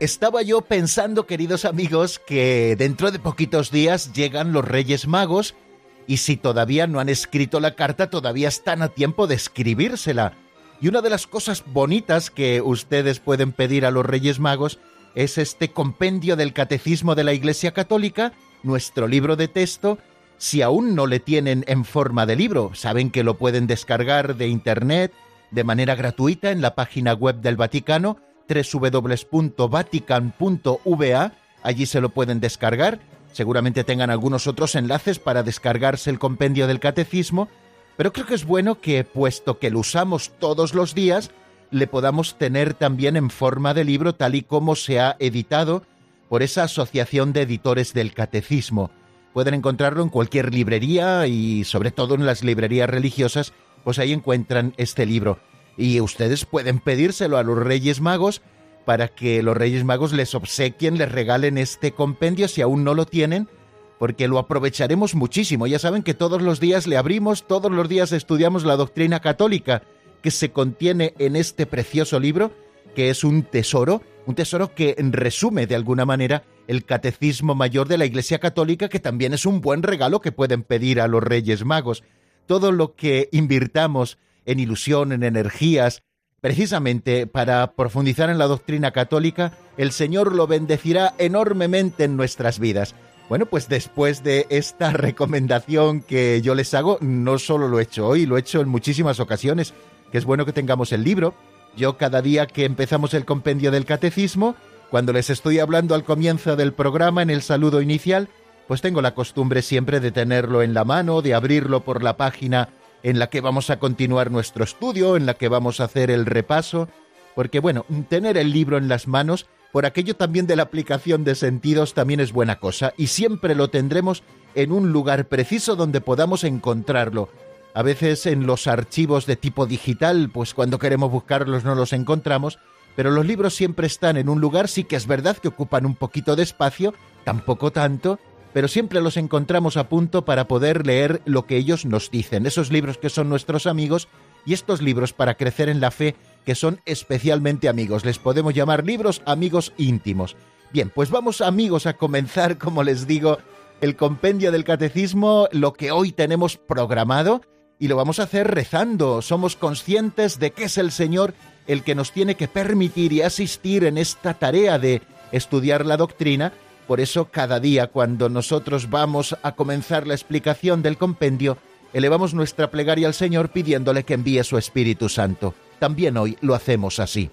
Estaba yo pensando, queridos amigos, que dentro de poquitos días llegan los Reyes Magos y si todavía no han escrito la carta, todavía están a tiempo de escribírsela. Y una de las cosas bonitas que ustedes pueden pedir a los Reyes Magos es este compendio del Catecismo de la Iglesia Católica, nuestro libro de texto. Si aún no le tienen en forma de libro, saben que lo pueden descargar de Internet de manera gratuita en la página web del Vaticano www.vatican.va, allí se lo pueden descargar. Seguramente tengan algunos otros enlaces para descargarse el compendio del catecismo, pero creo que es bueno que, puesto que lo usamos todos los días, le podamos tener también en forma de libro tal y como se ha editado por esa Asociación de Editores del Catecismo. Pueden encontrarlo en cualquier librería y sobre todo en las librerías religiosas, pues ahí encuentran este libro y ustedes pueden pedírselo a los Reyes Magos para que los Reyes Magos les obsequien, les regalen este compendio si aún no lo tienen, porque lo aprovecharemos muchísimo. Ya saben que todos los días le abrimos, todos los días estudiamos la doctrina católica que se contiene en este precioso libro, que es un tesoro, un tesoro que resume de alguna manera el catecismo mayor de la Iglesia Católica, que también es un buen regalo que pueden pedir a los Reyes Magos. Todo lo que invirtamos en ilusión, en energías. Precisamente para profundizar en la doctrina católica, el Señor lo bendecirá enormemente en nuestras vidas. Bueno, pues después de esta recomendación que yo les hago, no solo lo he hecho hoy, lo he hecho en muchísimas ocasiones, que es bueno que tengamos el libro. Yo cada día que empezamos el compendio del catecismo, cuando les estoy hablando al comienzo del programa en el saludo inicial, pues tengo la costumbre siempre de tenerlo en la mano, de abrirlo por la página en la que vamos a continuar nuestro estudio, en la que vamos a hacer el repaso, porque bueno, tener el libro en las manos, por aquello también de la aplicación de sentidos también es buena cosa, y siempre lo tendremos en un lugar preciso donde podamos encontrarlo. A veces en los archivos de tipo digital, pues cuando queremos buscarlos no los encontramos, pero los libros siempre están en un lugar, sí que es verdad que ocupan un poquito de espacio, tampoco tanto, pero siempre los encontramos a punto para poder leer lo que ellos nos dicen, esos libros que son nuestros amigos y estos libros para crecer en la fe que son especialmente amigos. Les podemos llamar libros amigos íntimos. Bien, pues vamos amigos a comenzar, como les digo, el compendio del catecismo, lo que hoy tenemos programado, y lo vamos a hacer rezando. Somos conscientes de que es el Señor el que nos tiene que permitir y asistir en esta tarea de estudiar la doctrina por eso cada día cuando nosotros vamos a comenzar la explicación del compendio, elevamos nuestra plegaria al Señor pidiéndole que envíe su Espíritu Santo. También hoy lo hacemos así.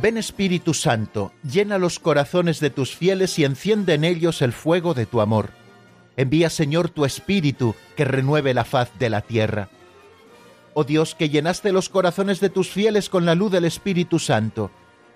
Ven Espíritu Santo, llena los corazones de tus fieles y enciende en ellos el fuego de tu amor. Envía Señor tu Espíritu que renueve la faz de la tierra. Oh Dios, que llenaste los corazones de tus fieles con la luz del Espíritu Santo,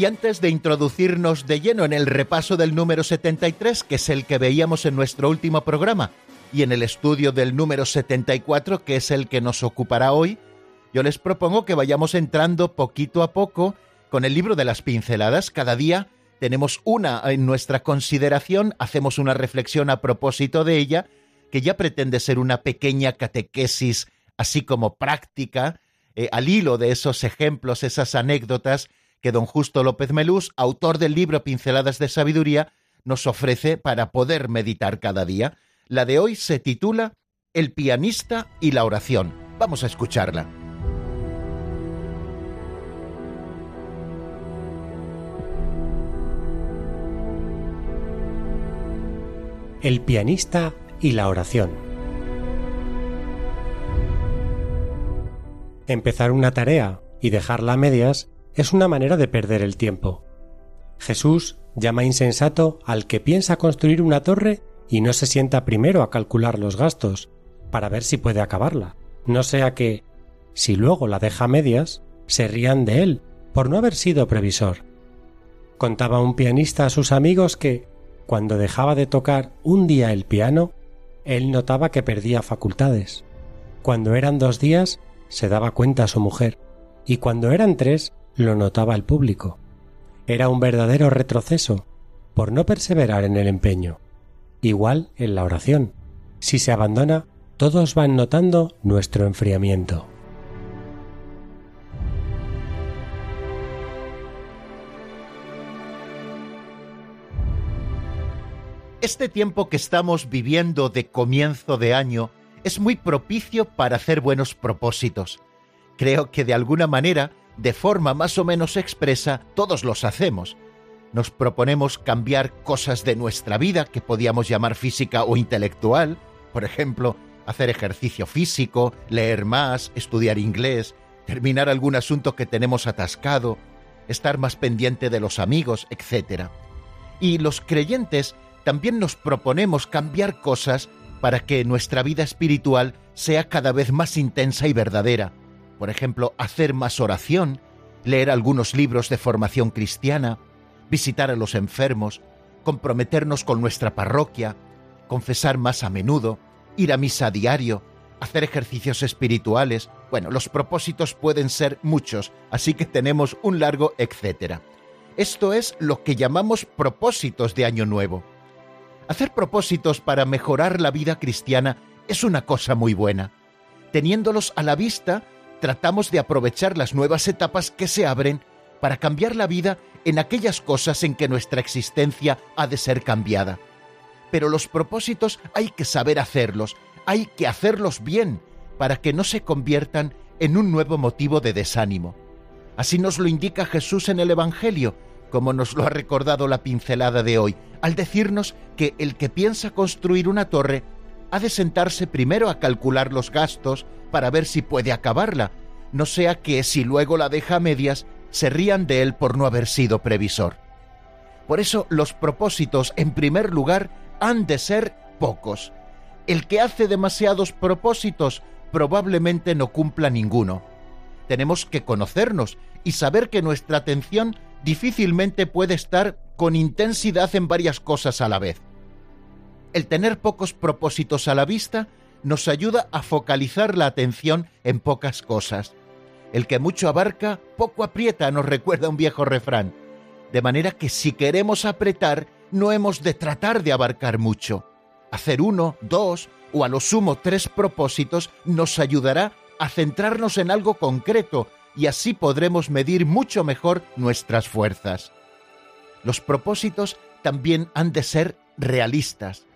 Y antes de introducirnos de lleno en el repaso del número 73, que es el que veíamos en nuestro último programa, y en el estudio del número 74, que es el que nos ocupará hoy, yo les propongo que vayamos entrando poquito a poco Con el libro de las pinceladas, cada día tenemos una en nuestra consideración, hacemos una reflexión a propósito de ella, que ya pretende ser una pequeña catequesis, así como práctica, eh, al hilo de esos ejemplos, esas anécdotas que don Justo López Melús, autor del libro Pinceladas de Sabiduría, nos ofrece para poder meditar cada día. La de hoy se titula El pianista y la oración. Vamos a escucharla. El pianista y la oración. Empezar una tarea y dejarla a medias es una manera de perder el tiempo. Jesús llama insensato al que piensa construir una torre y no se sienta primero a calcular los gastos para ver si puede acabarla, no sea que, si luego la deja a medias, se rían de él por no haber sido previsor. Contaba un pianista a sus amigos que, cuando dejaba de tocar un día el piano, él notaba que perdía facultades. Cuando eran dos días, se daba cuenta a su mujer, y cuando eran tres, lo notaba el público. Era un verdadero retroceso por no perseverar en el empeño. Igual en la oración. Si se abandona, todos van notando nuestro enfriamiento. Este tiempo que estamos viviendo de comienzo de año es muy propicio para hacer buenos propósitos. Creo que de alguna manera, de forma más o menos expresa, todos los hacemos. Nos proponemos cambiar cosas de nuestra vida que podíamos llamar física o intelectual, por ejemplo, hacer ejercicio físico, leer más, estudiar inglés, terminar algún asunto que tenemos atascado, estar más pendiente de los amigos, etc. Y los creyentes también nos proponemos cambiar cosas para que nuestra vida espiritual sea cada vez más intensa y verdadera. Por ejemplo, hacer más oración, leer algunos libros de formación cristiana, visitar a los enfermos, comprometernos con nuestra parroquia, confesar más a menudo, ir a misa a diario, hacer ejercicios espirituales. Bueno, los propósitos pueden ser muchos, así que tenemos un largo etcétera. Esto es lo que llamamos propósitos de Año Nuevo. Hacer propósitos para mejorar la vida cristiana es una cosa muy buena. Teniéndolos a la vista, tratamos de aprovechar las nuevas etapas que se abren para cambiar la vida en aquellas cosas en que nuestra existencia ha de ser cambiada. Pero los propósitos hay que saber hacerlos, hay que hacerlos bien, para que no se conviertan en un nuevo motivo de desánimo. Así nos lo indica Jesús en el Evangelio, como nos lo ha recordado la pincelada de hoy, al decirnos que el que piensa construir una torre ha de sentarse primero a calcular los gastos para ver si puede acabarla, no sea que si luego la deja a medias se rían de él por no haber sido previsor. Por eso los propósitos, en primer lugar, han de ser pocos. El que hace demasiados propósitos probablemente no cumpla ninguno. Tenemos que conocernos y saber que nuestra atención difícilmente puede estar con intensidad en varias cosas a la vez. El tener pocos propósitos a la vista nos ayuda a focalizar la atención en pocas cosas. El que mucho abarca, poco aprieta, nos recuerda un viejo refrán. De manera que si queremos apretar, no hemos de tratar de abarcar mucho. Hacer uno, dos o a lo sumo tres propósitos nos ayudará a centrarnos en algo concreto y así podremos medir mucho mejor nuestras fuerzas. Los propósitos también han de ser realistas.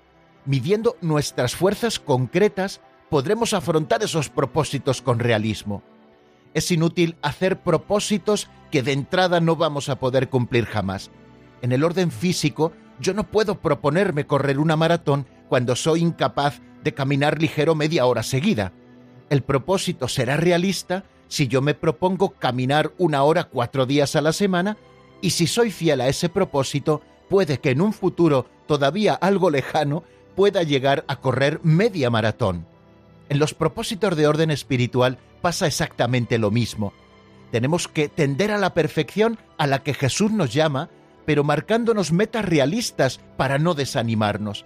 Midiendo nuestras fuerzas concretas, podremos afrontar esos propósitos con realismo. Es inútil hacer propósitos que de entrada no vamos a poder cumplir jamás. En el orden físico, yo no puedo proponerme correr una maratón cuando soy incapaz de caminar ligero media hora seguida. El propósito será realista si yo me propongo caminar una hora cuatro días a la semana y si soy fiel a ese propósito, puede que en un futuro todavía algo lejano pueda llegar a correr media maratón. En los propósitos de orden espiritual pasa exactamente lo mismo. Tenemos que tender a la perfección a la que Jesús nos llama, pero marcándonos metas realistas para no desanimarnos.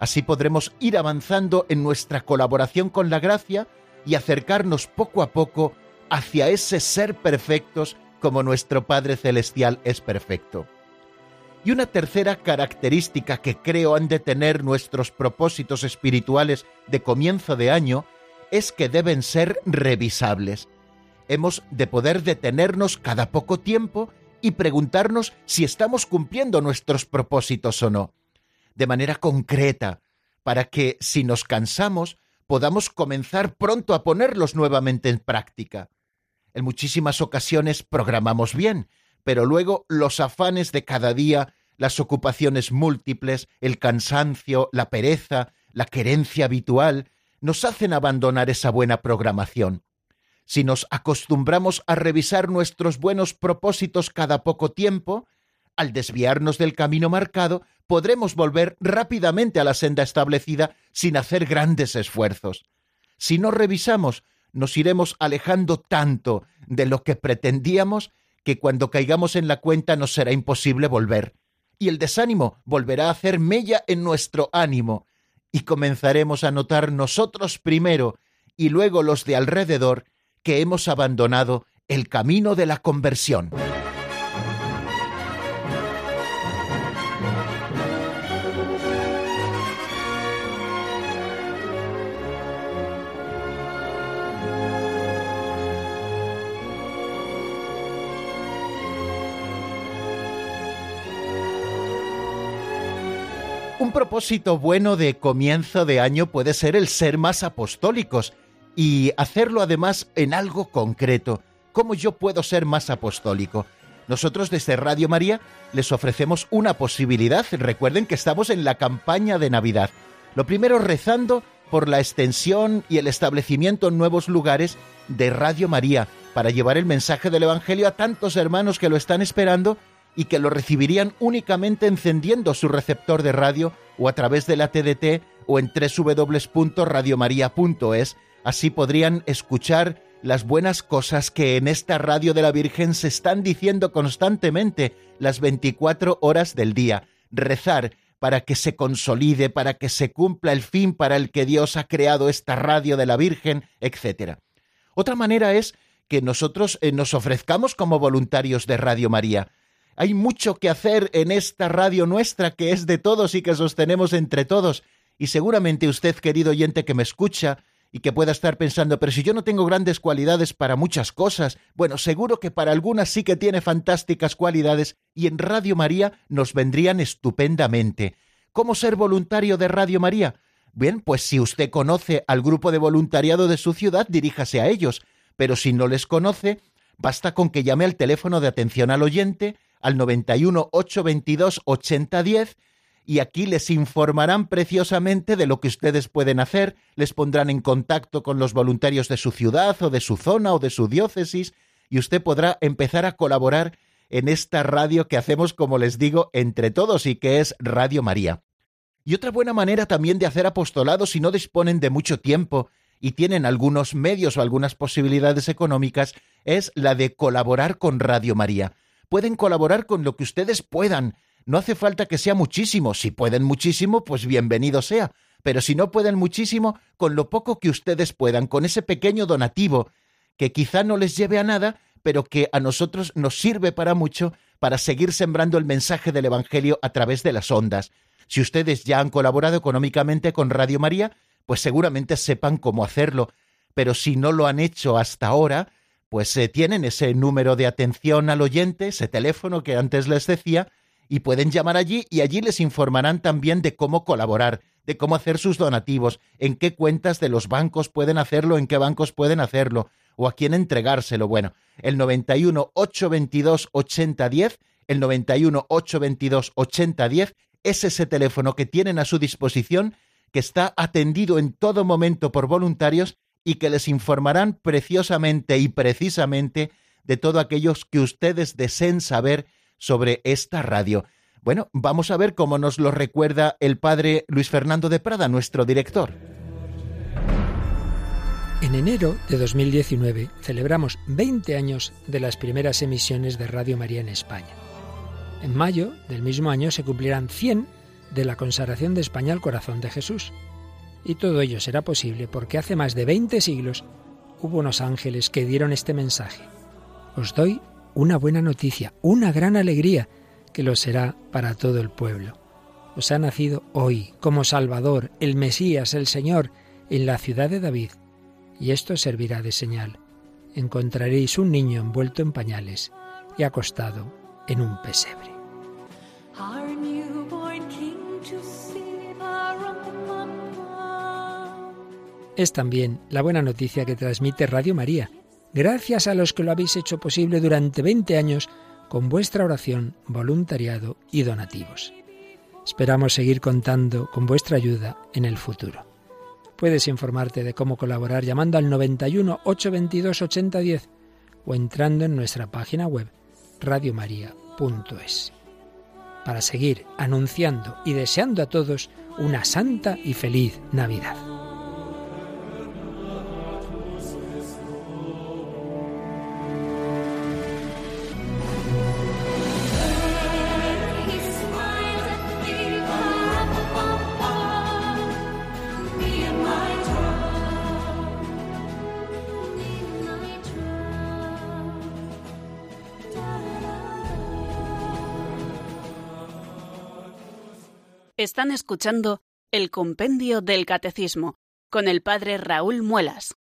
Así podremos ir avanzando en nuestra colaboración con la gracia y acercarnos poco a poco hacia ese ser perfectos como nuestro Padre Celestial es perfecto. Y una tercera característica que creo han de tener nuestros propósitos espirituales de comienzo de año es que deben ser revisables. Hemos de poder detenernos cada poco tiempo y preguntarnos si estamos cumpliendo nuestros propósitos o no, de manera concreta, para que si nos cansamos podamos comenzar pronto a ponerlos nuevamente en práctica. En muchísimas ocasiones programamos bien, pero luego los afanes de cada día, las ocupaciones múltiples, el cansancio, la pereza, la querencia habitual, nos hacen abandonar esa buena programación. Si nos acostumbramos a revisar nuestros buenos propósitos cada poco tiempo, al desviarnos del camino marcado, podremos volver rápidamente a la senda establecida sin hacer grandes esfuerzos. Si no revisamos, nos iremos alejando tanto de lo que pretendíamos que cuando caigamos en la cuenta nos será imposible volver. Y el desánimo volverá a hacer mella en nuestro ánimo, y comenzaremos a notar nosotros primero y luego los de alrededor que hemos abandonado el camino de la conversión. Un propósito bueno de comienzo de año puede ser el ser más apostólicos, y hacerlo además en algo concreto. ¿Cómo yo puedo ser más apostólico? Nosotros desde Radio María les ofrecemos una posibilidad. Recuerden que estamos en la campaña de Navidad. Lo primero rezando por la extensión y el establecimiento en nuevos lugares de Radio María para llevar el mensaje del Evangelio a tantos hermanos que lo están esperando y que lo recibirían únicamente encendiendo su receptor de radio o a través de la TDT o en www.radiomaria.es Así podrían escuchar las buenas cosas que en esta radio de la Virgen se están diciendo constantemente las 24 horas del día. Rezar para que se consolide, para que se cumpla el fin para el que Dios ha creado esta radio de la Virgen, etc. Otra manera es que nosotros eh, nos ofrezcamos como voluntarios de Radio María. Hay mucho que hacer en esta radio nuestra que es de todos y que sostenemos entre todos. Y seguramente usted, querido oyente que me escucha, y que pueda estar pensando, pero si yo no tengo grandes cualidades para muchas cosas, bueno, seguro que para algunas sí que tiene fantásticas cualidades y en Radio María nos vendrían estupendamente. ¿Cómo ser voluntario de Radio María? Bien, pues si usted conoce al grupo de voluntariado de su ciudad, diríjase a ellos, pero si no les conoce, basta con que llame al teléfono de atención al oyente al 91 822 8010 y aquí les informarán preciosamente de lo que ustedes pueden hacer, les pondrán en contacto con los voluntarios de su ciudad o de su zona o de su diócesis y usted podrá empezar a colaborar en esta radio que hacemos, como les digo, entre todos y que es Radio María. Y otra buena manera también de hacer apostolado si no disponen de mucho tiempo y tienen algunos medios o algunas posibilidades económicas es la de colaborar con Radio María. Pueden colaborar con lo que ustedes puedan, no hace falta que sea muchísimo. Si pueden muchísimo, pues bienvenido sea. Pero si no pueden muchísimo, con lo poco que ustedes puedan, con ese pequeño donativo, que quizá no les lleve a nada, pero que a nosotros nos sirve para mucho para seguir sembrando el mensaje del Evangelio a través de las ondas. Si ustedes ya han colaborado económicamente con Radio María, pues seguramente sepan cómo hacerlo, pero si no lo han hecho hasta ahora, pues eh, tienen ese número de atención al oyente, ese teléfono que antes les decía, y pueden llamar allí y allí les informarán también de cómo colaborar, de cómo hacer sus donativos, en qué cuentas de los bancos pueden hacerlo, en qué bancos pueden hacerlo o a quién entregárselo. Bueno, el 91 822 8010, el 91 822 8010 es ese teléfono que tienen a su disposición que está atendido en todo momento por voluntarios y que les informarán preciosamente y precisamente de todo aquellos que ustedes deseen saber sobre esta radio. Bueno, vamos a ver cómo nos lo recuerda el padre Luis Fernando de Prada, nuestro director. En enero de 2019 celebramos 20 años de las primeras emisiones de Radio María en España. En mayo del mismo año se cumplirán 100 de la consagración de España al corazón de Jesús. Y todo ello será posible porque hace más de 20 siglos hubo unos ángeles que dieron este mensaje. Os doy una buena noticia, una gran alegría, que lo será para todo el pueblo. Os ha nacido hoy como Salvador, el Mesías, el Señor, en la ciudad de David, y esto servirá de señal. Encontraréis un niño envuelto en pañales y acostado en un pesebre. Es también la buena noticia que transmite Radio María, gracias a los que lo habéis hecho posible durante 20 años con vuestra oración, voluntariado y donativos. Esperamos seguir contando con vuestra ayuda en el futuro. Puedes informarte de cómo colaborar llamando al 91 822 8010 o entrando en nuestra página web radiomaria.es. Para seguir anunciando y deseando a todos una santa y feliz Navidad. Están escuchando el Compendio del Catecismo con el Padre Raúl Muelas.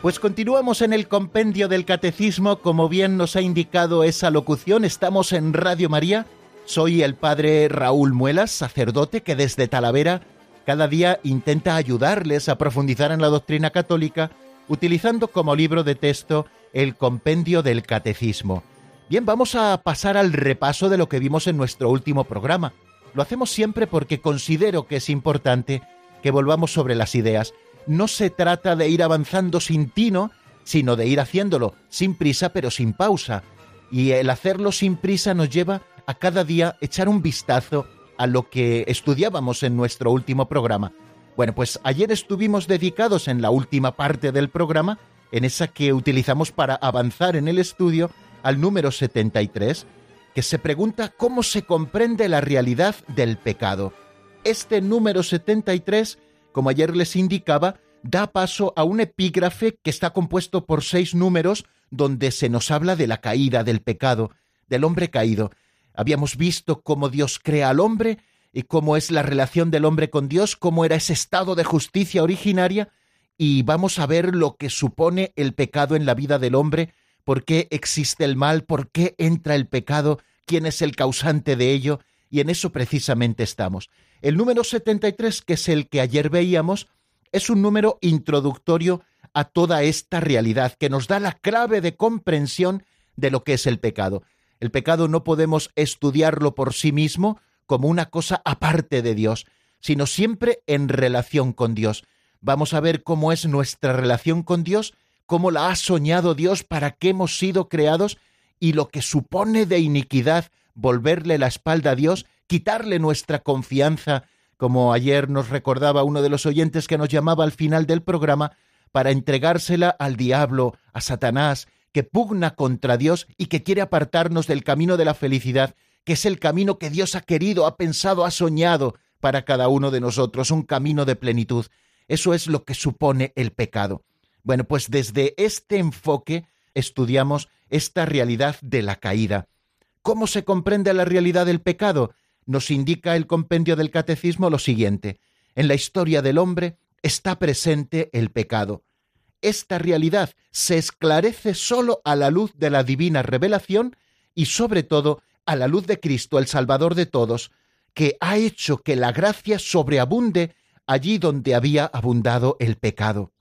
Pues continuamos en el compendio del catecismo, como bien nos ha indicado esa locución, estamos en Radio María, soy el padre Raúl Muelas, sacerdote que desde Talavera cada día intenta ayudarles a profundizar en la doctrina católica utilizando como libro de texto el compendio del catecismo. Bien, vamos a pasar al repaso de lo que vimos en nuestro último programa. Lo hacemos siempre porque considero que es importante que volvamos sobre las ideas. No se trata de ir avanzando sin tino, sino de ir haciéndolo sin prisa pero sin pausa. Y el hacerlo sin prisa nos lleva a cada día echar un vistazo a lo que estudiábamos en nuestro último programa. Bueno, pues ayer estuvimos dedicados en la última parte del programa, en esa que utilizamos para avanzar en el estudio, al número 73, que se pregunta cómo se comprende la realidad del pecado. Este número 73, como ayer les indicaba, da paso a un epígrafe que está compuesto por seis números donde se nos habla de la caída, del pecado, del hombre caído. Habíamos visto cómo Dios crea al hombre y cómo es la relación del hombre con Dios, cómo era ese estado de justicia originaria, y vamos a ver lo que supone el pecado en la vida del hombre, por qué existe el mal, por qué entra el pecado, quién es el causante de ello, y en eso precisamente estamos. El número 73, que es el que ayer veíamos, es un número introductorio a toda esta realidad, que nos da la clave de comprensión de lo que es el pecado. El pecado no podemos estudiarlo por sí mismo como una cosa aparte de Dios, sino siempre en relación con Dios. Vamos a ver cómo es nuestra relación con Dios, cómo la ha soñado Dios, para qué hemos sido creados y lo que supone de iniquidad volverle la espalda a Dios, quitarle nuestra confianza, como ayer nos recordaba uno de los oyentes que nos llamaba al final del programa, para entregársela al diablo, a Satanás, que pugna contra Dios y que quiere apartarnos del camino de la felicidad, que es el camino que Dios ha querido, ha pensado, ha soñado para cada uno de nosotros, un camino de plenitud. Eso es lo que supone el pecado. Bueno, pues desde este enfoque estudiamos esta realidad de la caída. ¿Cómo se comprende la realidad del pecado? Nos indica el compendio del catecismo lo siguiente. En la historia del hombre está presente el pecado esta realidad se esclarece sólo a la luz de la divina revelación y sobre todo a la luz de Cristo, el Salvador de todos, que ha hecho que la gracia sobreabunde allí donde había abundado el pecado.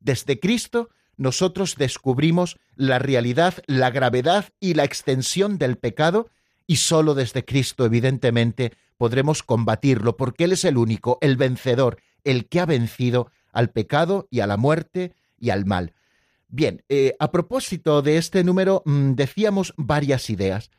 Desde Cristo nosotros descubrimos la realidad, la gravedad y la extensión del pecado y sólo desde Cristo, evidentemente, podremos combatirlo, porque Él es el único, el vencedor, el que ha vencido al pecado y a la muerte y al mal. Bien, eh, a propósito de este número mm, decíamos varias ideas.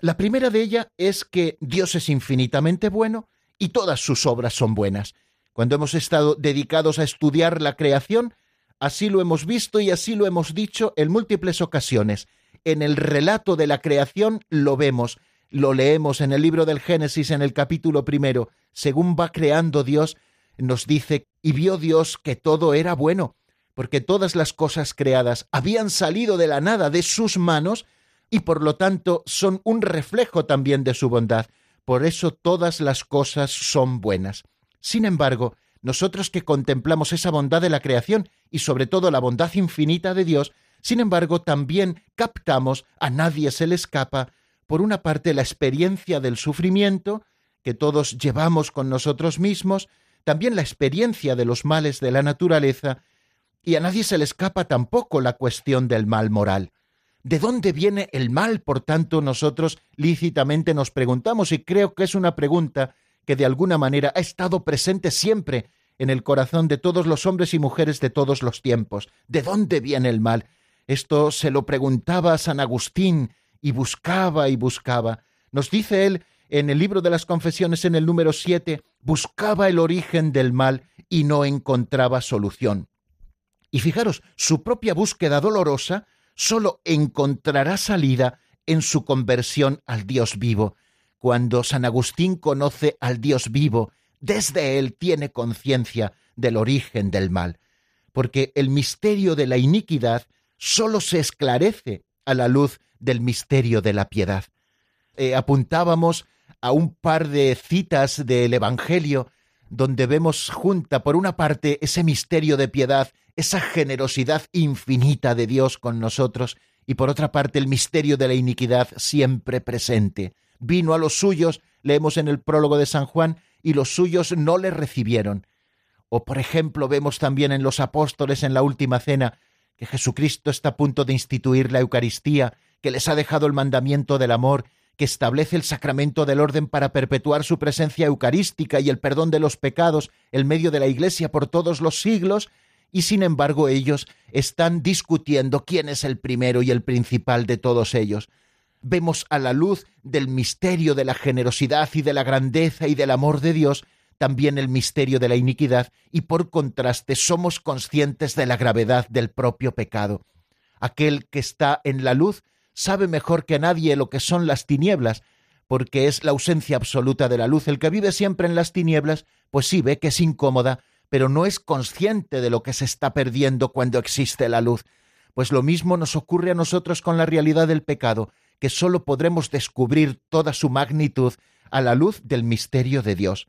La primera de ellas es que Dios es infinitamente bueno y todas sus obras son buenas. Cuando hemos estado dedicados a estudiar la creación, así lo hemos visto y así lo hemos dicho en múltiples ocasiones. En el relato de la creación lo vemos. lo leemos en el libro del Génesis en el capítulo primero, según va creando Dios, nos dice, y vio Dios que todo era bueno, porque todas las cosas creadas habían salido de la nada de sus manos, y por lo tanto son un reflejo también de su bondad. Por eso todas las cosas son buenas. Sin embargo, nosotros que contemplamos esa bondad de la creación y sobre todo la bondad infinita de Dios, sin embargo también captamos, a nadie se le escapa, por una parte la experiencia del sufrimiento, que todos llevamos con nosotros mismos, también la experiencia de los males de la naturaleza, y a nadie se le escapa tampoco la cuestión del mal moral. ¿De dónde viene el mal? Por tanto, nosotros lícitamente nos preguntamos, y creo que es una pregunta que de alguna manera ha estado presente siempre en el corazón de todos los hombres y mujeres de todos los tiempos. ¿De dónde viene el mal? Esto se lo preguntaba a San Agustín y buscaba y buscaba. Nos dice él en el libro de las confesiones en el número siete, buscaba el origen del mal y no encontraba solución. Y fijaros, su propia búsqueda dolorosa sólo encontrará salida en su conversión al Dios vivo. Cuando San Agustín conoce al Dios vivo, desde él tiene conciencia del origen del mal, porque el misterio de la iniquidad sólo se esclarece a la luz del misterio de la piedad. Eh, apuntábamos a un par de citas del Evangelio donde vemos junta, por una parte, ese misterio de piedad, esa generosidad infinita de Dios con nosotros, y por otra parte, el misterio de la iniquidad siempre presente vino a los suyos, leemos en el prólogo de San Juan, y los suyos no le recibieron. O por ejemplo vemos también en los apóstoles en la última cena que Jesucristo está a punto de instituir la Eucaristía, que les ha dejado el mandamiento del amor, que establece el sacramento del orden para perpetuar su presencia eucarística y el perdón de los pecados en medio de la Iglesia por todos los siglos, y sin embargo ellos están discutiendo quién es el primero y el principal de todos ellos vemos a la luz del misterio de la generosidad y de la grandeza y del amor de Dios, también el misterio de la iniquidad, y por contraste somos conscientes de la gravedad del propio pecado. Aquel que está en la luz sabe mejor que nadie lo que son las tinieblas, porque es la ausencia absoluta de la luz. El que vive siempre en las tinieblas, pues sí ve que es incómoda, pero no es consciente de lo que se está perdiendo cuando existe la luz. Pues lo mismo nos ocurre a nosotros con la realidad del pecado que sólo podremos descubrir toda su magnitud a la luz del misterio de Dios.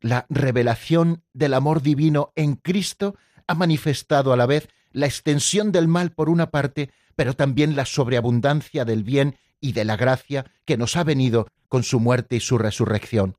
La revelación del amor divino en Cristo ha manifestado a la vez la extensión del mal por una parte, pero también la sobreabundancia del bien y de la gracia que nos ha venido con su muerte y su resurrección.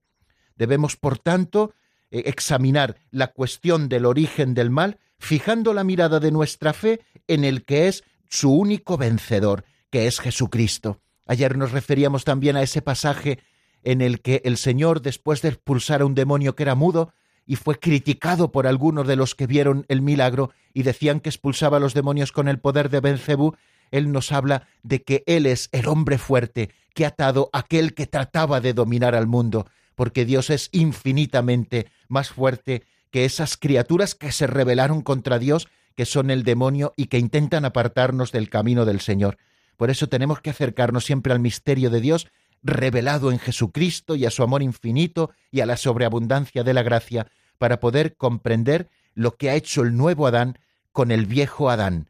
Debemos, por tanto, examinar la cuestión del origen del mal, fijando la mirada de nuestra fe en el que es su único vencedor, que es Jesucristo. Ayer nos referíamos también a ese pasaje en el que el Señor, después de expulsar a un demonio que era mudo, y fue criticado por algunos de los que vieron el milagro y decían que expulsaba a los demonios con el poder de Belcebú, él nos habla de que él es el hombre fuerte que ha atado aquel que trataba de dominar al mundo, porque Dios es infinitamente más fuerte que esas criaturas que se rebelaron contra Dios, que son el demonio y que intentan apartarnos del camino del Señor. Por eso tenemos que acercarnos siempre al misterio de Dios revelado en Jesucristo y a su amor infinito y a la sobreabundancia de la gracia para poder comprender lo que ha hecho el nuevo Adán con el viejo Adán.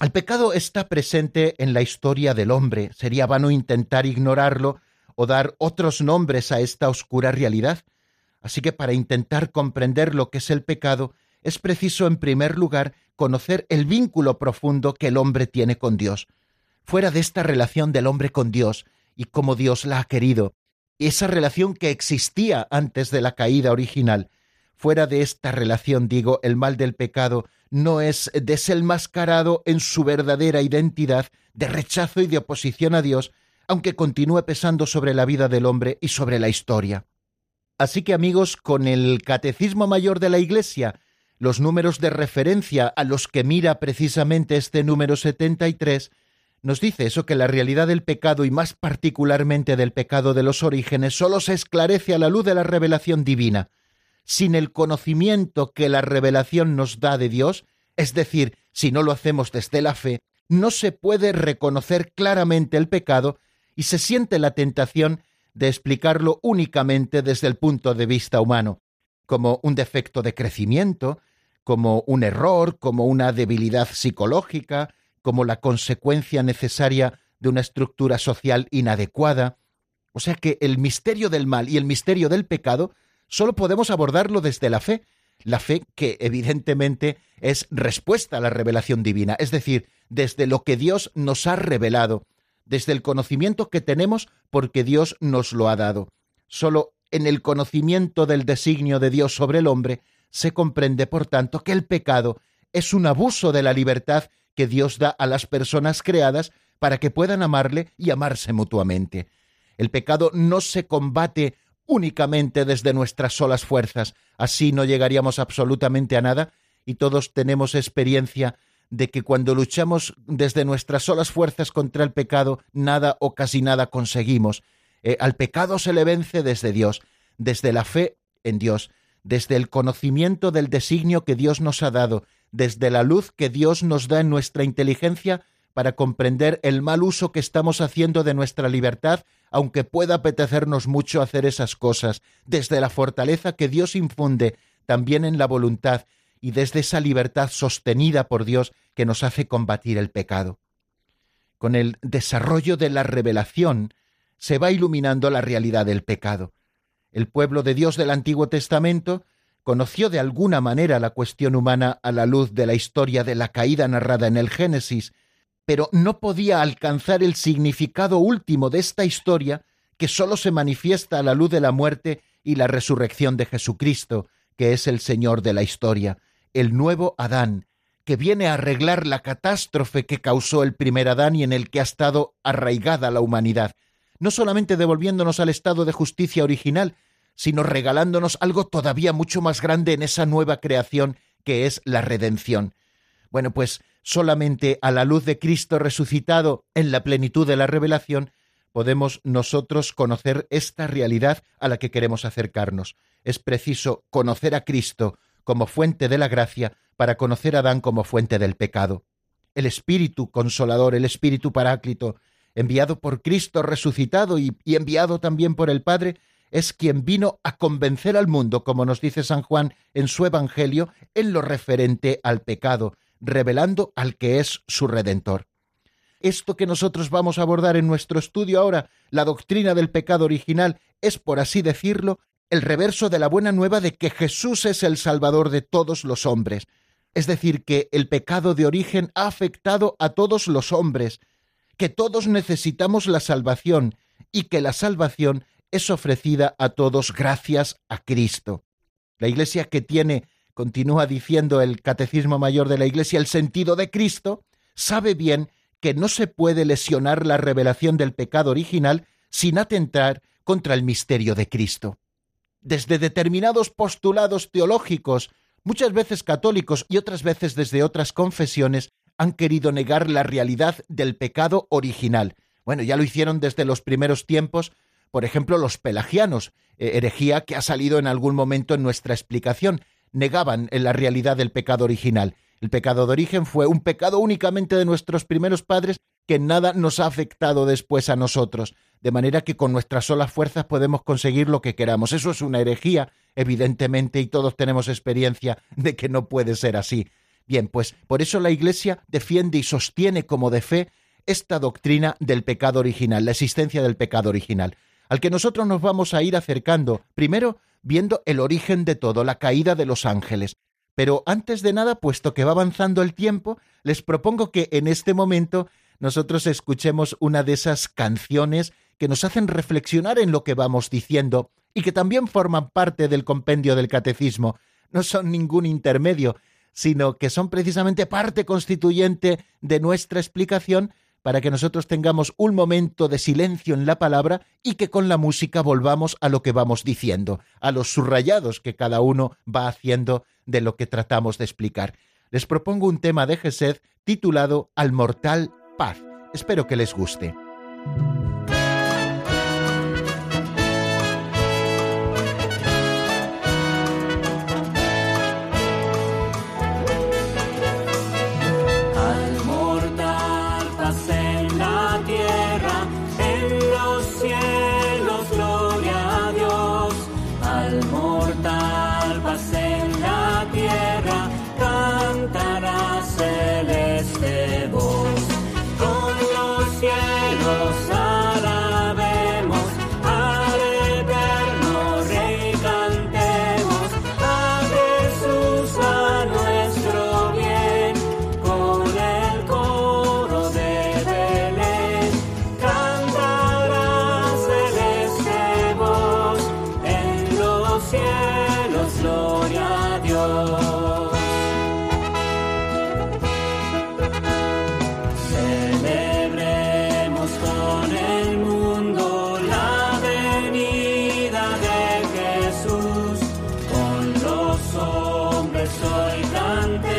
El pecado está presente en la historia del hombre. Sería vano intentar ignorarlo o dar otros nombres a esta oscura realidad. Así que para intentar comprender lo que es el pecado, es preciso en primer lugar conocer el vínculo profundo que el hombre tiene con Dios fuera de esta relación del hombre con Dios y cómo Dios la ha querido, esa relación que existía antes de la caída original, fuera de esta relación, digo, el mal del pecado no es desenmascarado en su verdadera identidad de rechazo y de oposición a Dios, aunque continúe pesando sobre la vida del hombre y sobre la historia. Así que amigos, con el Catecismo Mayor de la Iglesia, los números de referencia a los que mira precisamente este número 73, nos dice eso que la realidad del pecado y más particularmente del pecado de los orígenes sólo se esclarece a la luz de la revelación divina. Sin el conocimiento que la revelación nos da de Dios, es decir, si no lo hacemos desde la fe, no se puede reconocer claramente el pecado y se siente la tentación de explicarlo únicamente desde el punto de vista humano, como un defecto de crecimiento, como un error, como una debilidad psicológica, como la consecuencia necesaria de una estructura social inadecuada. O sea que el misterio del mal y el misterio del pecado solo podemos abordarlo desde la fe, la fe que evidentemente es respuesta a la revelación divina, es decir, desde lo que Dios nos ha revelado, desde el conocimiento que tenemos porque Dios nos lo ha dado. Solo en el conocimiento del designio de Dios sobre el hombre se comprende, por tanto, que el pecado es un abuso de la libertad que Dios da a las personas creadas para que puedan amarle y amarse mutuamente. El pecado no se combate únicamente desde nuestras solas fuerzas, así no llegaríamos absolutamente a nada, y todos tenemos experiencia de que cuando luchamos desde nuestras solas fuerzas contra el pecado, nada o casi nada conseguimos. Eh, al pecado se le vence desde Dios, desde la fe en Dios, desde el conocimiento del designio que Dios nos ha dado, desde la luz que Dios nos da en nuestra inteligencia para comprender el mal uso que estamos haciendo de nuestra libertad, aunque pueda apetecernos mucho hacer esas cosas, desde la fortaleza que Dios infunde también en la voluntad y desde esa libertad sostenida por Dios que nos hace combatir el pecado. Con el desarrollo de la revelación se va iluminando la realidad del pecado. El pueblo de Dios del Antiguo Testamento conoció de alguna manera la cuestión humana a la luz de la historia de la caída narrada en el Génesis, pero no podía alcanzar el significado último de esta historia que sólo se manifiesta a la luz de la muerte y la resurrección de Jesucristo, que es el Señor de la historia, el nuevo Adán, que viene a arreglar la catástrofe que causó el primer Adán y en el que ha estado arraigada la humanidad, no solamente devolviéndonos al estado de justicia original, sino regalándonos algo todavía mucho más grande en esa nueva creación que es la redención. Bueno, pues solamente a la luz de Cristo resucitado en la plenitud de la revelación podemos nosotros conocer esta realidad a la que queremos acercarnos. Es preciso conocer a Cristo como fuente de la gracia para conocer a Adán como fuente del pecado. El Espíritu Consolador, el Espíritu Paráclito, enviado por Cristo resucitado y, enviado también por el Padre, es quien vino a convencer al mundo, como nos dice San Juan en su Evangelio, en lo referente al pecado, revelando al que es su Redentor. Esto que nosotros vamos a abordar en nuestro estudio ahora, la doctrina del pecado original, es, por así decirlo, el reverso de la buena nueva de que Jesús es el Salvador de todos los hombres. Es decir, que el pecado de origen ha afectado a todos los hombres, que todos necesitamos la salvación y que la salvación es ofrecida a todos gracias a Cristo. La Iglesia que tiene, continúa diciendo el Catecismo Mayor de la Iglesia, el sentido de Cristo, sabe bien que no se puede lesionar la revelación del pecado original sin atentar contra el misterio de Cristo. Desde determinados postulados teológicos, muchas veces católicos y otras veces desde otras confesiones, han querido negar la realidad del pecado original. Bueno, ya lo hicieron desde los primeros tiempos, por ejemplo, los pelagianos, eh, herejía que ha salido en algún momento en nuestra explicación, negaban la realidad del pecado original. El pecado de origen fue un pecado únicamente de nuestros primeros padres que nada nos ha afectado después a nosotros, de manera que con nuestras solas fuerzas podemos conseguir lo que queramos. Eso es una herejía, evidentemente, y todos tenemos experiencia de que no puede ser así. Bien, pues por eso la Iglesia defiende y sostiene como de fe esta doctrina del pecado original, la existencia del pecado original, al que nosotros nos vamos a ir acercando, primero viendo el origen de todo, la caída de los ángeles. Pero antes de nada, puesto que va avanzando el tiempo, les propongo que en este momento nosotros escuchemos una de esas canciones que nos hacen reflexionar en lo que vamos diciendo y que también forman parte del compendio del catecismo. No son ningún intermedio, sino que son precisamente parte constituyente de nuestra explicación para que nosotros tengamos un momento de silencio en la palabra y que con la música volvamos a lo que vamos diciendo, a los subrayados que cada uno va haciendo de lo que tratamos de explicar. Les propongo un tema de Gesed titulado Al mortal paz. Espero que les guste. soy tan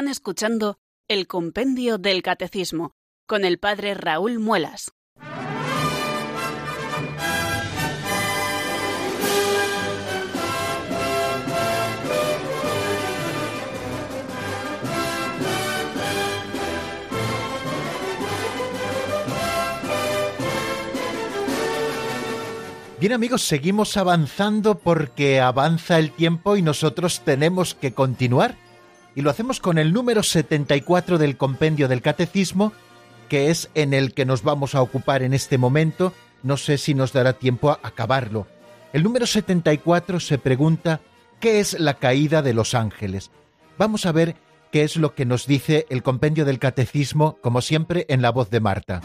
Están escuchando el Compendio del Catecismo con el Padre Raúl Muelas. Bien amigos, seguimos avanzando porque avanza el tiempo y nosotros tenemos que continuar y lo hacemos con el número 74 del compendio del Catecismo, que es en el que nos vamos a ocupar en este momento. No sé si nos dará tiempo a acabarlo. El número 74 se pregunta ¿qué es la caída de los ángeles? Vamos a ver qué es lo que nos dice el compendio del Catecismo, como siempre, en la voz de Marta.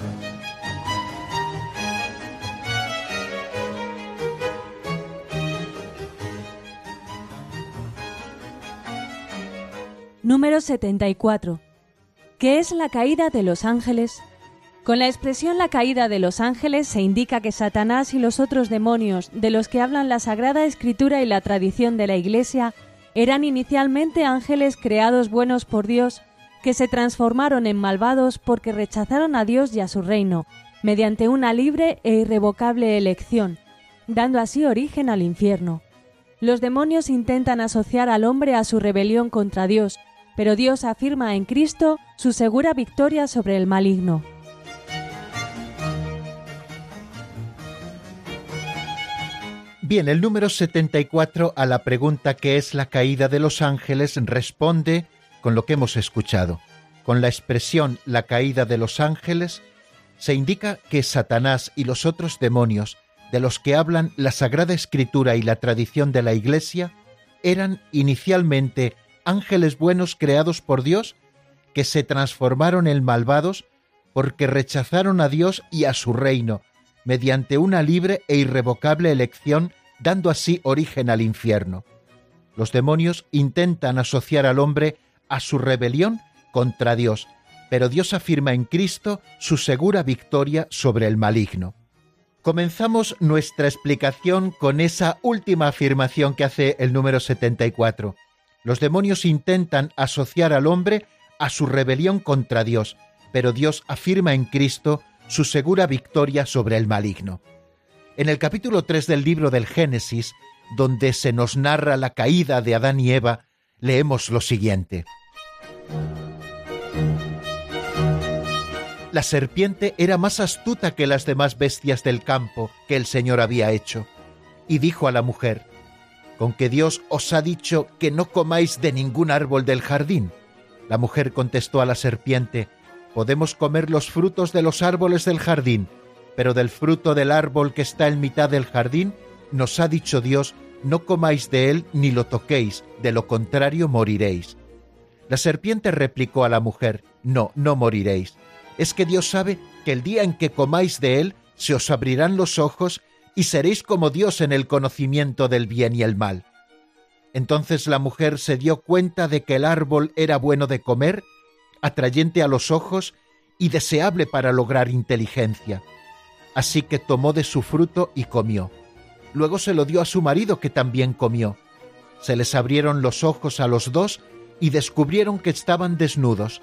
Número 74. ¿Qué es la caída de los ángeles? Con la expresión la caída de los ángeles se indica que Satanás y los otros demonios de los que hablan la Sagrada Escritura y la tradición de la Iglesia eran inicialmente ángeles creados buenos por Dios que se transformaron en malvados porque rechazaron a Dios y a su reino, mediante una libre e irrevocable elección, dando así origen al infierno. Los demonios intentan asociar al hombre a su rebelión contra Dios, pero Dios afirma en Cristo su segura victoria sobre el maligno. Bien, el número 74 a la pregunta que es la caída de los ángeles responde con lo que hemos escuchado. Con la expresión la caída de los ángeles se indica que Satanás y los otros demonios de los que hablan la Sagrada Escritura y la tradición de la Iglesia eran inicialmente ángeles buenos creados por Dios que se transformaron en malvados porque rechazaron a Dios y a su reino mediante una libre e irrevocable elección, dando así origen al infierno. Los demonios intentan asociar al hombre a su rebelión contra Dios, pero Dios afirma en Cristo su segura victoria sobre el maligno. Comenzamos nuestra explicación con esa última afirmación que hace el número 74. Los demonios intentan asociar al hombre a su rebelión contra Dios, pero Dios afirma en Cristo su segura victoria sobre el maligno. En el capítulo 3 del libro del Génesis, donde se nos narra la caída de Adán y Eva, leemos lo siguiente. La serpiente era más astuta que las demás bestias del campo que el Señor había hecho, y dijo a la mujer, ¿con que Dios os ha dicho que no comáis de ningún árbol del jardín? La mujer contestó a la serpiente, podemos comer los frutos de los árboles del jardín, pero del fruto del árbol que está en mitad del jardín, nos ha dicho Dios, no comáis de él ni lo toquéis, de lo contrario moriréis. La serpiente replicó a la mujer, no, no moriréis es que Dios sabe que el día en que comáis de él se os abrirán los ojos y seréis como Dios en el conocimiento del bien y el mal. Entonces la mujer se dio cuenta de que el árbol era bueno de comer, atrayente a los ojos y deseable para lograr inteligencia. Así que tomó de su fruto y comió. Luego se lo dio a su marido que también comió. Se les abrieron los ojos a los dos y descubrieron que estaban desnudos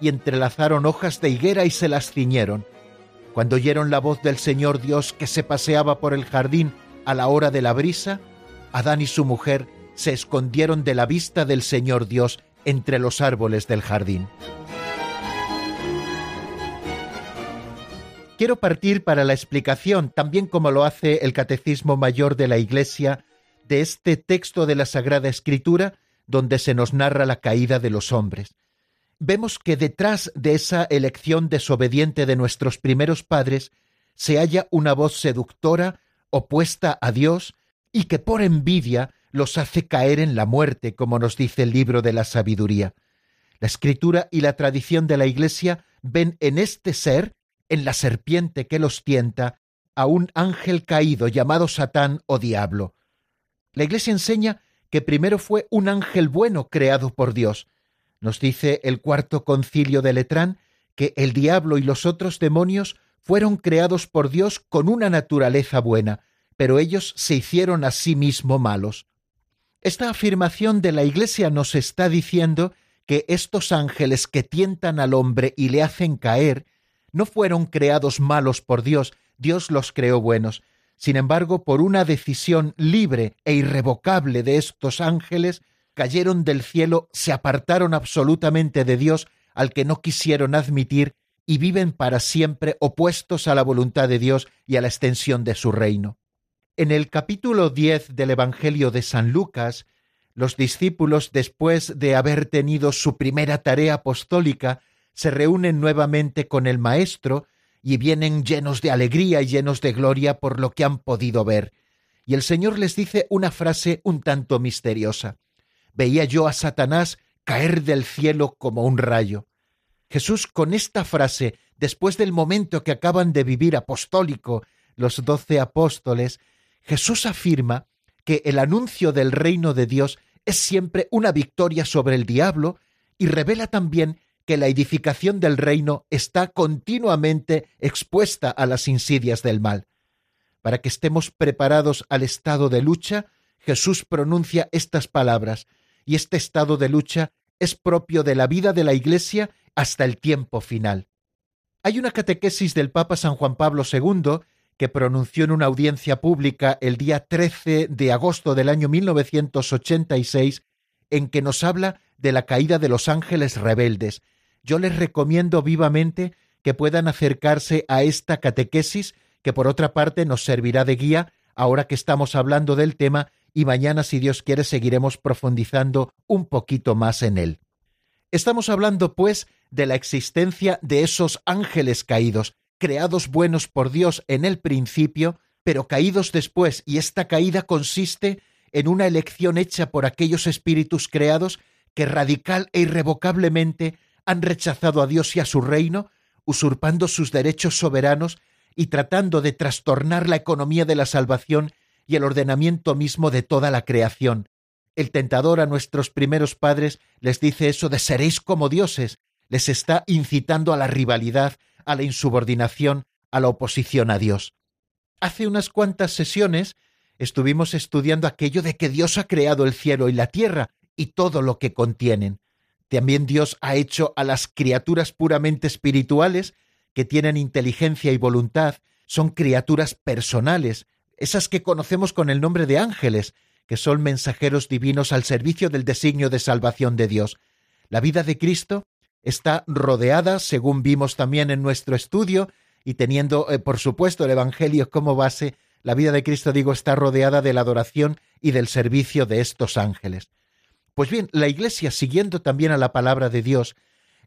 y entrelazaron hojas de higuera y se las ciñeron. Cuando oyeron la voz del Señor Dios que se paseaba por el jardín a la hora de la brisa, Adán y su mujer se escondieron de la vista del Señor Dios entre los árboles del jardín. Quiero partir para la explicación, también como lo hace el Catecismo Mayor de la Iglesia, de este texto de la Sagrada Escritura donde se nos narra la caída de los hombres vemos que detrás de esa elección desobediente de nuestros primeros padres se halla una voz seductora opuesta a Dios y que por envidia los hace caer en la muerte, como nos dice el libro de la sabiduría. La escritura y la tradición de la Iglesia ven en este ser, en la serpiente que los tienta, a un ángel caído llamado Satán o diablo. La Iglesia enseña que primero fue un ángel bueno creado por Dios, nos dice el cuarto concilio de Letrán que el diablo y los otros demonios fueron creados por Dios con una naturaleza buena, pero ellos se hicieron a sí mismo malos. Esta afirmación de la Iglesia nos está diciendo que estos ángeles que tientan al hombre y le hacen caer, no fueron creados malos por Dios, Dios los creó buenos. Sin embargo, por una decisión libre e irrevocable de estos ángeles, cayeron del cielo, se apartaron absolutamente de Dios al que no quisieron admitir y viven para siempre opuestos a la voluntad de Dios y a la extensión de su reino. En el capítulo 10 del Evangelio de San Lucas, los discípulos, después de haber tenido su primera tarea apostólica, se reúnen nuevamente con el Maestro y vienen llenos de alegría y llenos de gloria por lo que han podido ver. Y el Señor les dice una frase un tanto misteriosa veía yo a Satanás caer del cielo como un rayo. Jesús con esta frase, después del momento que acaban de vivir apostólico los doce apóstoles, Jesús afirma que el anuncio del reino de Dios es siempre una victoria sobre el diablo y revela también que la edificación del reino está continuamente expuesta a las insidias del mal. Para que estemos preparados al estado de lucha, Jesús pronuncia estas palabras, y este estado de lucha es propio de la vida de la Iglesia hasta el tiempo final. Hay una catequesis del Papa San Juan Pablo II que pronunció en una audiencia pública el día 13 de agosto del año 1986 en que nos habla de la caída de los ángeles rebeldes. Yo les recomiendo vivamente que puedan acercarse a esta catequesis, que por otra parte nos servirá de guía ahora que estamos hablando del tema y mañana, si Dios quiere, seguiremos profundizando un poquito más en él. Estamos hablando, pues, de la existencia de esos ángeles caídos, creados buenos por Dios en el principio, pero caídos después, y esta caída consiste en una elección hecha por aquellos espíritus creados que radical e irrevocablemente han rechazado a Dios y a su reino, usurpando sus derechos soberanos y tratando de trastornar la economía de la salvación y el ordenamiento mismo de toda la creación. El tentador a nuestros primeros padres les dice eso de seréis como dioses, les está incitando a la rivalidad, a la insubordinación, a la oposición a Dios. Hace unas cuantas sesiones estuvimos estudiando aquello de que Dios ha creado el cielo y la tierra y todo lo que contienen. También Dios ha hecho a las criaturas puramente espirituales, que tienen inteligencia y voluntad, son criaturas personales, esas que conocemos con el nombre de ángeles, que son mensajeros divinos al servicio del designio de salvación de Dios. La vida de Cristo está rodeada, según vimos también en nuestro estudio, y teniendo, eh, por supuesto, el Evangelio como base, la vida de Cristo, digo, está rodeada de la adoración y del servicio de estos ángeles. Pues bien, la Iglesia, siguiendo también a la palabra de Dios,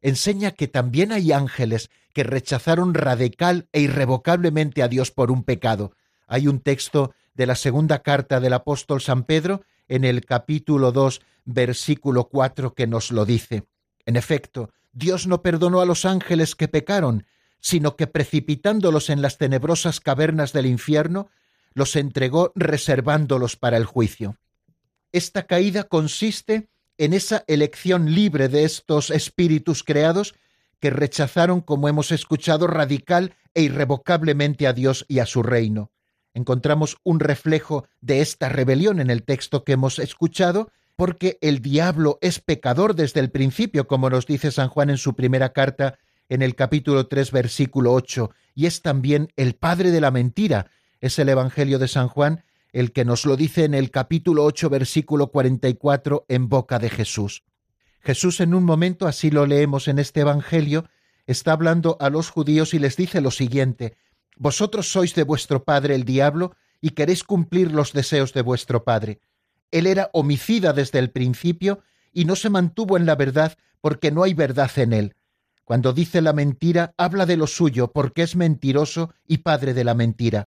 enseña que también hay ángeles que rechazaron radical e irrevocablemente a Dios por un pecado, hay un texto de la segunda carta del apóstol San Pedro en el capítulo 2, versículo 4 que nos lo dice. En efecto, Dios no perdonó a los ángeles que pecaron, sino que precipitándolos en las tenebrosas cavernas del infierno, los entregó reservándolos para el juicio. Esta caída consiste en esa elección libre de estos espíritus creados que rechazaron, como hemos escuchado, radical e irrevocablemente a Dios y a su reino encontramos un reflejo de esta rebelión en el texto que hemos escuchado, porque el diablo es pecador desde el principio, como nos dice San Juan en su primera carta en el capítulo 3, versículo 8, y es también el padre de la mentira. Es el Evangelio de San Juan el que nos lo dice en el capítulo 8, versículo 44, en boca de Jesús. Jesús en un momento, así lo leemos en este Evangelio, está hablando a los judíos y les dice lo siguiente, vosotros sois de vuestro padre el diablo y queréis cumplir los deseos de vuestro padre. Él era homicida desde el principio y no se mantuvo en la verdad porque no hay verdad en él. Cuando dice la mentira, habla de lo suyo porque es mentiroso y padre de la mentira.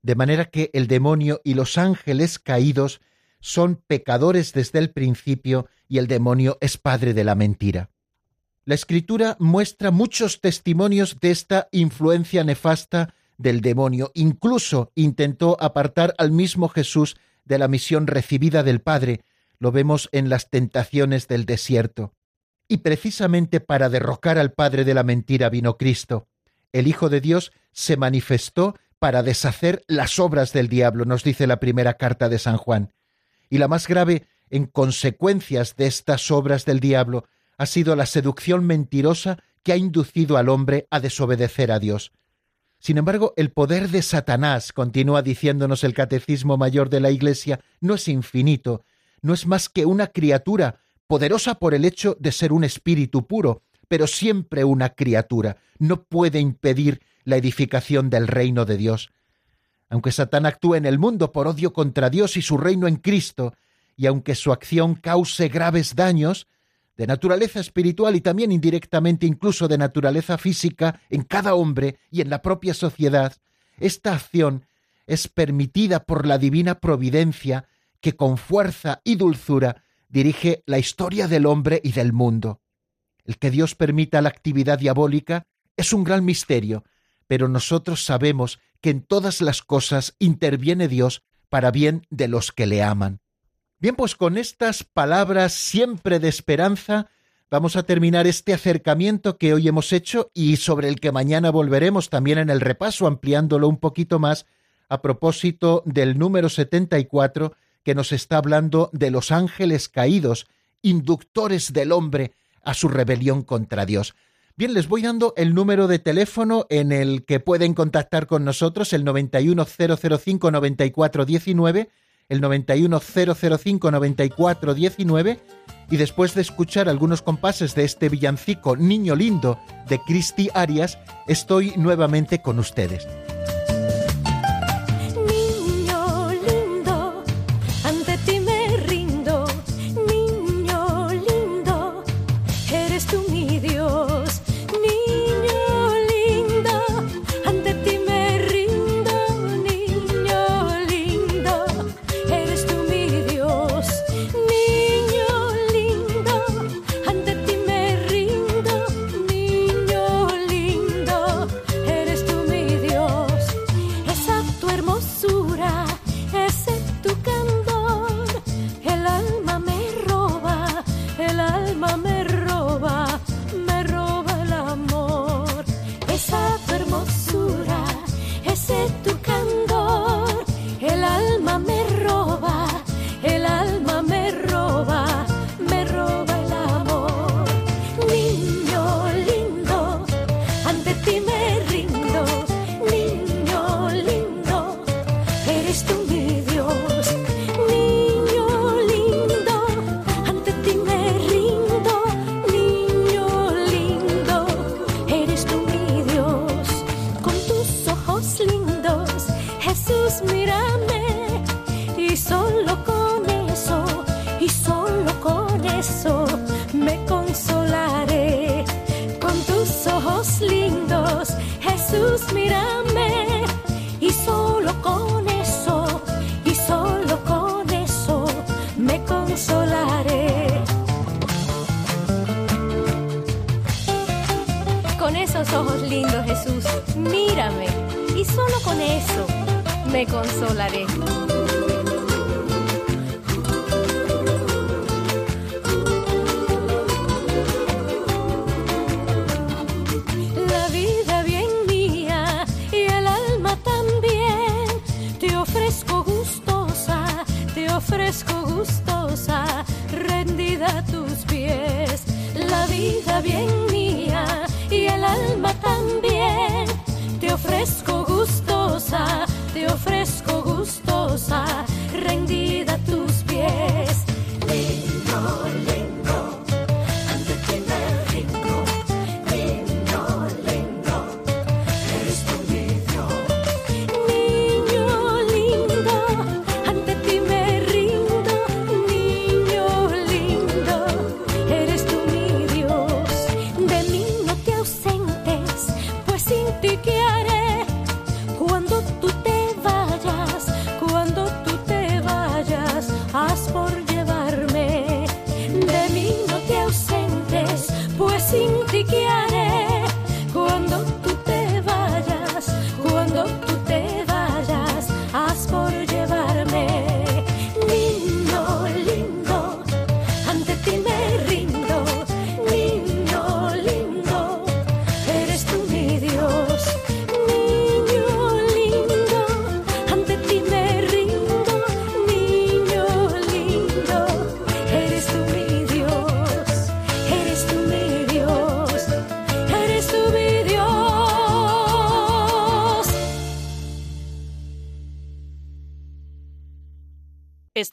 De manera que el demonio y los ángeles caídos son pecadores desde el principio y el demonio es padre de la mentira. La escritura muestra muchos testimonios de esta influencia nefasta del demonio. Incluso intentó apartar al mismo Jesús de la misión recibida del Padre. Lo vemos en las tentaciones del desierto. Y precisamente para derrocar al Padre de la mentira vino Cristo. El Hijo de Dios se manifestó para deshacer las obras del diablo, nos dice la primera carta de San Juan. Y la más grave en consecuencias de estas obras del diablo ha sido la seducción mentirosa que ha inducido al hombre a desobedecer a Dios. Sin embargo, el poder de Satanás, continúa diciéndonos el Catecismo Mayor de la Iglesia, no es infinito, no es más que una criatura, poderosa por el hecho de ser un espíritu puro, pero siempre una criatura, no puede impedir la edificación del reino de Dios. Aunque Satán actúe en el mundo por odio contra Dios y su reino en Cristo, y aunque su acción cause graves daños, de naturaleza espiritual y también indirectamente incluso de naturaleza física en cada hombre y en la propia sociedad, esta acción es permitida por la divina providencia que con fuerza y dulzura dirige la historia del hombre y del mundo. El que Dios permita la actividad diabólica es un gran misterio, pero nosotros sabemos que en todas las cosas interviene Dios para bien de los que le aman. Bien, pues con estas palabras siempre de esperanza, vamos a terminar este acercamiento que hoy hemos hecho y sobre el que mañana volveremos también en el repaso, ampliándolo un poquito más a propósito del número 74 que nos está hablando de los ángeles caídos, inductores del hombre a su rebelión contra Dios. Bien, les voy dando el número de teléfono en el que pueden contactar con nosotros, el 910059419, el 910059419, y después de escuchar algunos compases de este villancico Niño Lindo de Cristi Arias, estoy nuevamente con ustedes. me consolaré.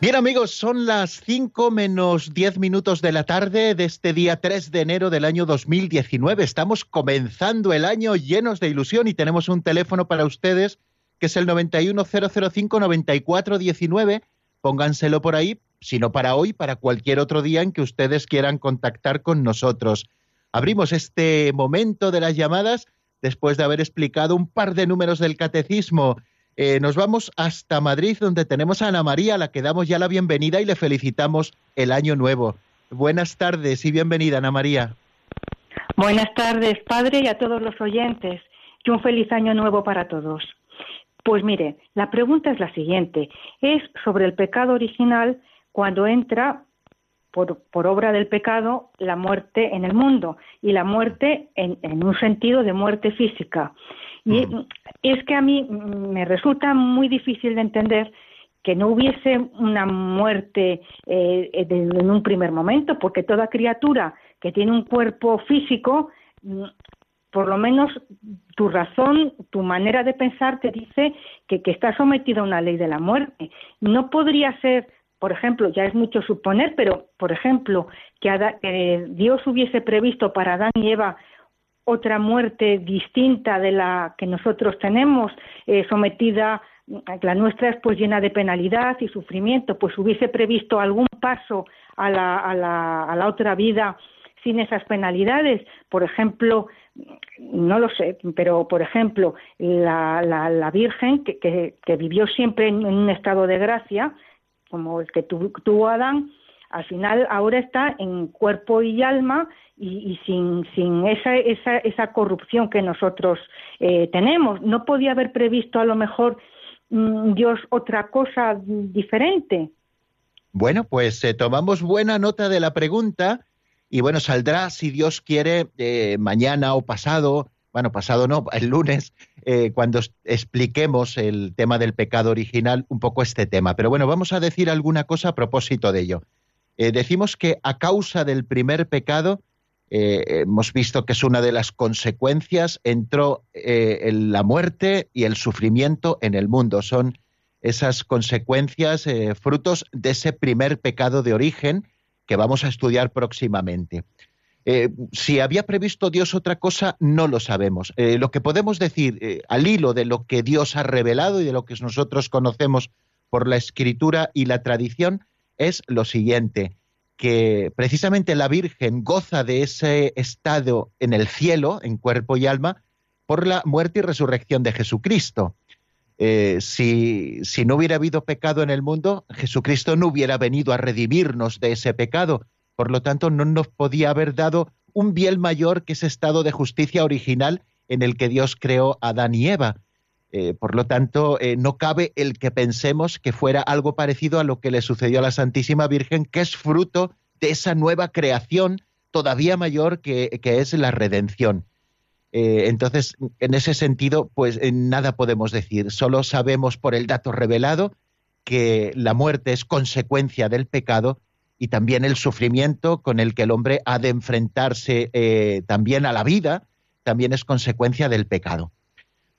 Bien amigos, son las 5 menos 10 minutos de la tarde de este día 3 de enero del año 2019. Estamos comenzando el año llenos de ilusión y tenemos un teléfono para ustedes que es el 910059419. Pónganselo por ahí, si no para hoy, para cualquier otro día en que ustedes quieran contactar con nosotros. Abrimos este momento de las llamadas después de haber explicado un par de números del catecismo eh, nos vamos hasta Madrid, donde tenemos a Ana María, a la que damos ya la bienvenida y le felicitamos el año nuevo. Buenas tardes y bienvenida, Ana María. Buenas tardes, padre, y a todos los oyentes. Y un feliz año nuevo para todos. Pues mire, la pregunta es la siguiente. Es sobre el pecado original cuando entra por, obra del pecado la muerte en el mundo y la muerte en, en un sentido de muerte física. Y es que a mí me resulta muy difícil de entender que no hubiese una muerte eh, en un primer momento, porque toda criatura que tiene un cuerpo físico, mm, por lo menos tu razón, tu manera de pensar te dice que, está sometida a una ley de la muerte. No podría ser, por ejemplo, ya es mucho suponer, pero por ejemplo, que Dios hubiese previsto para Adán y Eva otra muerte distinta de la que nosotros tenemos, eh, sometida, la nuestra es pues llena de penalidad y sufrimiento, pues hubiese previsto algún paso a la, a la, a la otra vida sin esas penalidades. Por ejemplo, no lo sé, pero por ejemplo, la, la, la Virgen que, que, que, vivió siempre en, un estado de gracia, como el que tuvo Adán, al final ahora está en cuerpo y alma y, sin, esa, esa, esa, corrupción que nosotros eh, tenemos. No podía haber previsto a lo mejor mm, Dios otra cosa diferente. Bueno, pues eh, tomamos buena nota de la pregunta y bueno, saldrá, si Dios quiere, eh, mañana o pasado, bueno, pasado no, el lunes, cuando expliquemos el tema del pecado original, un poco este tema. Pero bueno, vamos a decir alguna cosa a propósito de ello. Decimos que a causa del primer pecado, eh, hemos visto que es una de las consecuencias, entró eh, la muerte y el sufrimiento en el mundo. Son esas consecuencias, eh, frutos de ese primer pecado de origen que vamos a estudiar próximamente. si había previsto Dios otra cosa, no lo sabemos. lo que podemos decir al hilo de lo que Dios ha revelado y de lo que nosotros conocemos por la escritura y la tradición es lo siguiente que precisamente la Virgen goza de ese estado en el cielo, en cuerpo y alma, por la muerte y resurrección de Jesucristo. Eh, si, si no hubiera habido pecado en el mundo, Jesucristo no hubiera venido a redimirnos de ese pecado. Por lo tanto, no nos podía haber dado un bien mayor que ese estado de justicia original en el que Dios creó a Adán y Eva. Eh, por lo tanto, eh, no cabe el que pensemos que fuera algo parecido a lo que le sucedió a la Santísima Virgen, que es fruto de esa nueva creación todavía mayor que, es la redención. Eh, entonces, en ese sentido, pues nada podemos decir. Solo sabemos por el dato revelado que la muerte es consecuencia del pecado y también el sufrimiento con el que el hombre ha de enfrentarse también a la vida, también es consecuencia del pecado.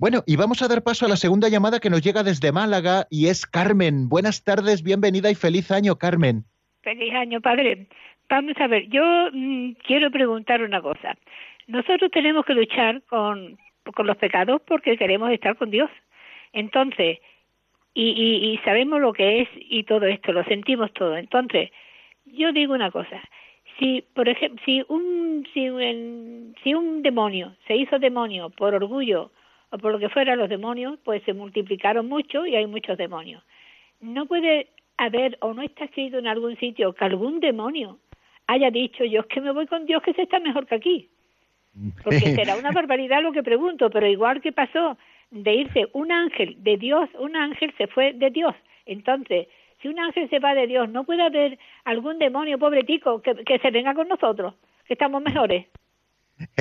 Bueno, y vamos a dar paso a la segunda llamada que nos llega desde Málaga y es Carmen. Buenas tardes, bienvenida y feliz año, Carmen. Feliz año, padre. Vamos a ver, yo mm, quiero preguntar una cosa. Nosotros tenemos que luchar con, con los pecados porque queremos estar con Dios. Entonces, y, y, y sabemos lo que es y todo esto, lo sentimos todo. Entonces, yo digo una cosa. Si, por ejemplo, si un, si, si un demonio se hizo demonio por orgullo o por lo que fuera los demonios, pues se multiplicaron mucho y hay muchos demonios. No puede haber o no está escrito en algún sitio que algún demonio haya dicho yo es que me voy con Dios que se está mejor que aquí. Porque será una barbaridad lo que pregunto, pero igual que pasó de irse un ángel de Dios, un ángel se fue de Dios. Entonces, si un ángel se va de Dios, ¿no puede haber algún demonio pobretico que, que se venga con nosotros, que estamos mejores?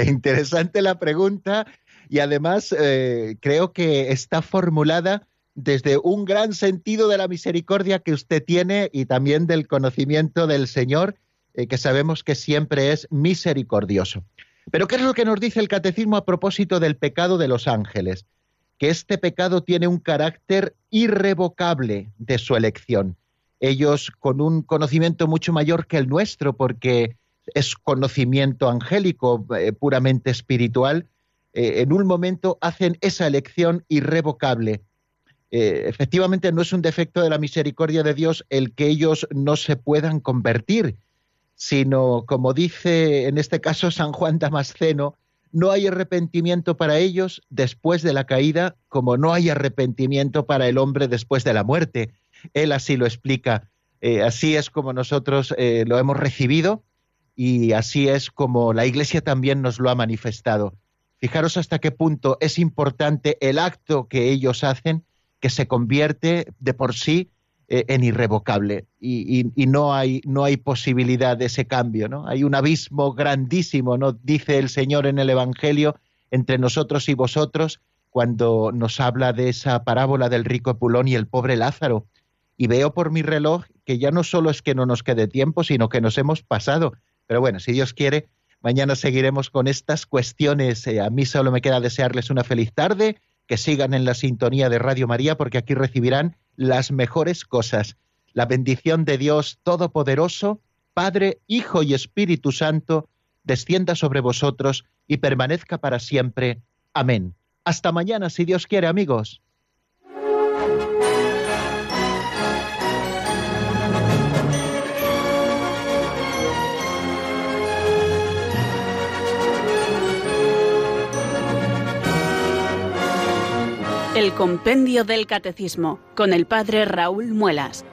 Interesante la pregunta y además eh, creo que está formulada desde un gran sentido de la misericordia que usted tiene y también del conocimiento del Señor, eh, que sabemos que siempre es misericordioso. Pero ¿qué es lo que nos dice el catecismo a propósito del pecado de los ángeles? Que este pecado tiene un carácter irrevocable de su elección, ellos con un conocimiento mucho mayor que el nuestro, porque es conocimiento angélico, eh, puramente espiritual, eh, en un momento hacen esa elección irrevocable. Eh, efectivamente, no es un defecto de la misericordia de Dios el que ellos no se puedan convertir, sino, como dice en este caso San Juan Damasceno, no hay arrepentimiento para ellos después de la caída, como no hay arrepentimiento para el hombre después de la muerte. Él así lo explica. así es como nosotros lo hemos recibido y así es como la Iglesia también nos lo ha manifestado. Fijaros hasta qué punto es importante el acto que ellos hacen, que se convierte de por sí eh, en irrevocable y, no, hay, no hay posibilidad de ese cambio. ¿no? Hay un abismo grandísimo, ¿no? dice el Señor en el Evangelio, entre nosotros y vosotros, cuando nos habla de esa parábola del rico Epulón y el pobre Lázaro. Y veo por mi reloj que ya no solo es que no nos quede tiempo, sino que nos hemos pasado. Pero bueno, si Dios quiere, mañana seguiremos con estas cuestiones. Eh, a mí solo me queda desearles una feliz tarde, que sigan en la sintonía de Radio María, porque aquí recibirán las mejores cosas. La bendición de Dios Todopoderoso, Padre, Hijo y Espíritu Santo, descienda sobre vosotros y permanezca para siempre. Amén. Hasta mañana, si Dios quiere, amigos. El Compendio del Catecismo con el Padre Raúl Muelas.